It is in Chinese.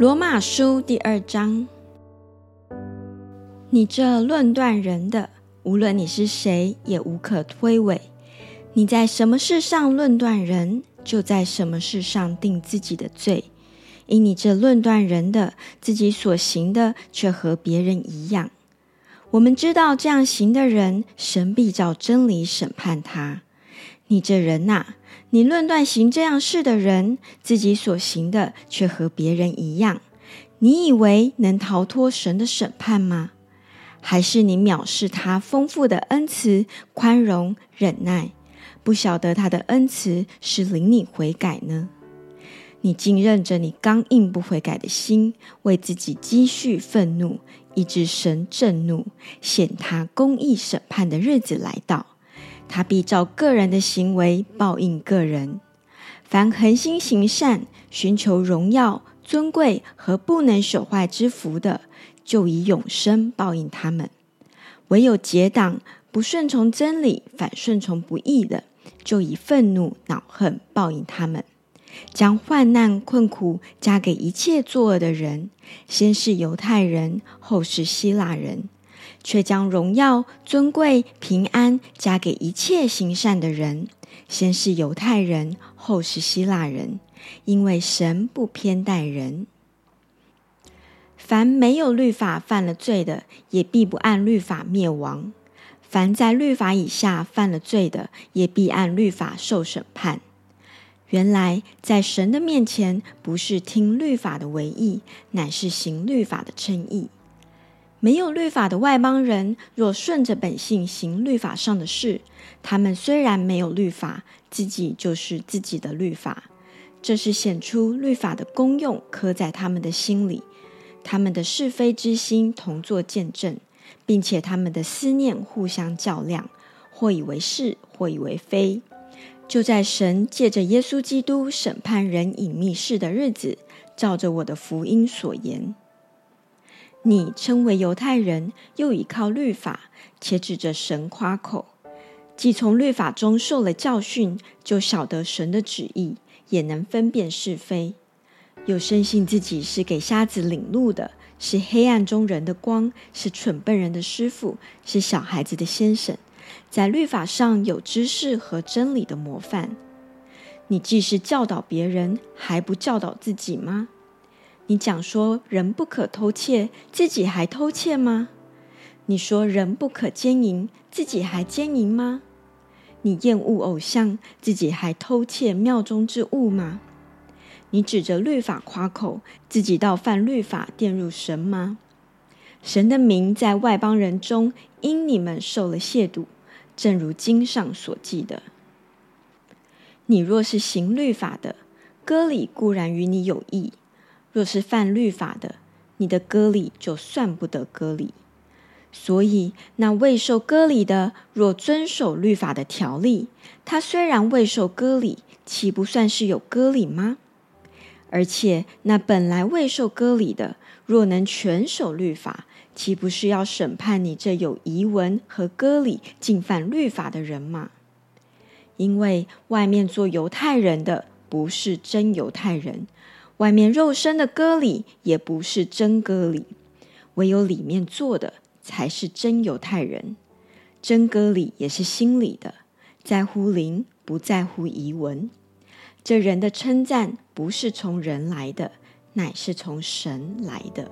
罗马书第二章，你这论断人的，无论你是谁，也无可推诿。你在什么事上论断人，就在什么事上定自己的罪。因你这论断人的，自己所行的却和别人一样。我们知道这样行的人，神必照真理审判他。你这人呐，你论断行这样事的人，自己所行的却和别人一样，你以为能逃脱神的审判吗？还是你藐视他丰富的恩慈、宽容、忍耐，不晓得他的恩慈是领你悔改呢？你竟任着你刚硬不悔改的心，为自己积蓄愤怒，以致神震怒，显他公义审判的日子来到。他必照个人的行为报应个人。凡恒心行善、寻求荣耀、尊贵和不能朽坏之福的，就以永生报应他们；唯有结党、不顺从真理、反顺从不义的，就以愤怒、恼恨报应他们。将患难困苦加给一切作恶的人，先是犹太人，后是希腊人。却将荣耀、尊贵、平安加给一切行善的人，先是犹太人，后是希腊人，因为神不偏待人。凡没有律法犯了罪的，也必不按律法灭亡；凡在律法以下犯了罪的，也必按律法受审判。原来在神的面前，不是听律法的为义，乃是行律法的称义。没有律法的外邦人，若顺着本性行律法上的事，他们虽然没有律法，自己就是自己的律法。这是显出律法的功用，刻在他们的心里。他们的是非之心同作见证，并且他们的思念互相较量，或以为是，或以为非。就在神借着耶稣基督审判人隐秘事的日子，照着我的福音所言。你称为犹太人，又倚靠律法，且指着神夸口；既从律法中受了教训，就晓得神的旨意，也能分辨是非；又深信自己是给瞎子领路的，是黑暗中人的光，是蠢笨人的师傅，是小孩子的先生，在律法上有知识和真理的模范。你既是教导别人，还不教导自己吗？你讲说人不可偷窃，自己还偷窃吗？你说人不可奸淫，自己还奸淫吗？你厌恶偶像，自己还偷窃庙中之物吗？你指着律法夸口，自己倒犯律法玷入神吗？神的名在外邦人中因你们受了亵渎，正如经上所记的。你若是行律法的，割礼固然与你有益。若是犯律法的，你的割礼就算不得割礼。所以，那未受割礼的，若遵守律法的条例，他虽然未受割礼，岂不算是有割礼吗？而且，那本来未受割礼的，若能全守律法，岂不是要审判你这有遗文和割礼，竟犯律法的人吗？因为外面做犹太人的，不是真犹太人。外面肉身的割礼也不是真割礼，唯有里面做的才是真犹太人。真割礼也是心里的，在乎灵，不在乎遗文。这人的称赞不是从人来的，乃是从神来的。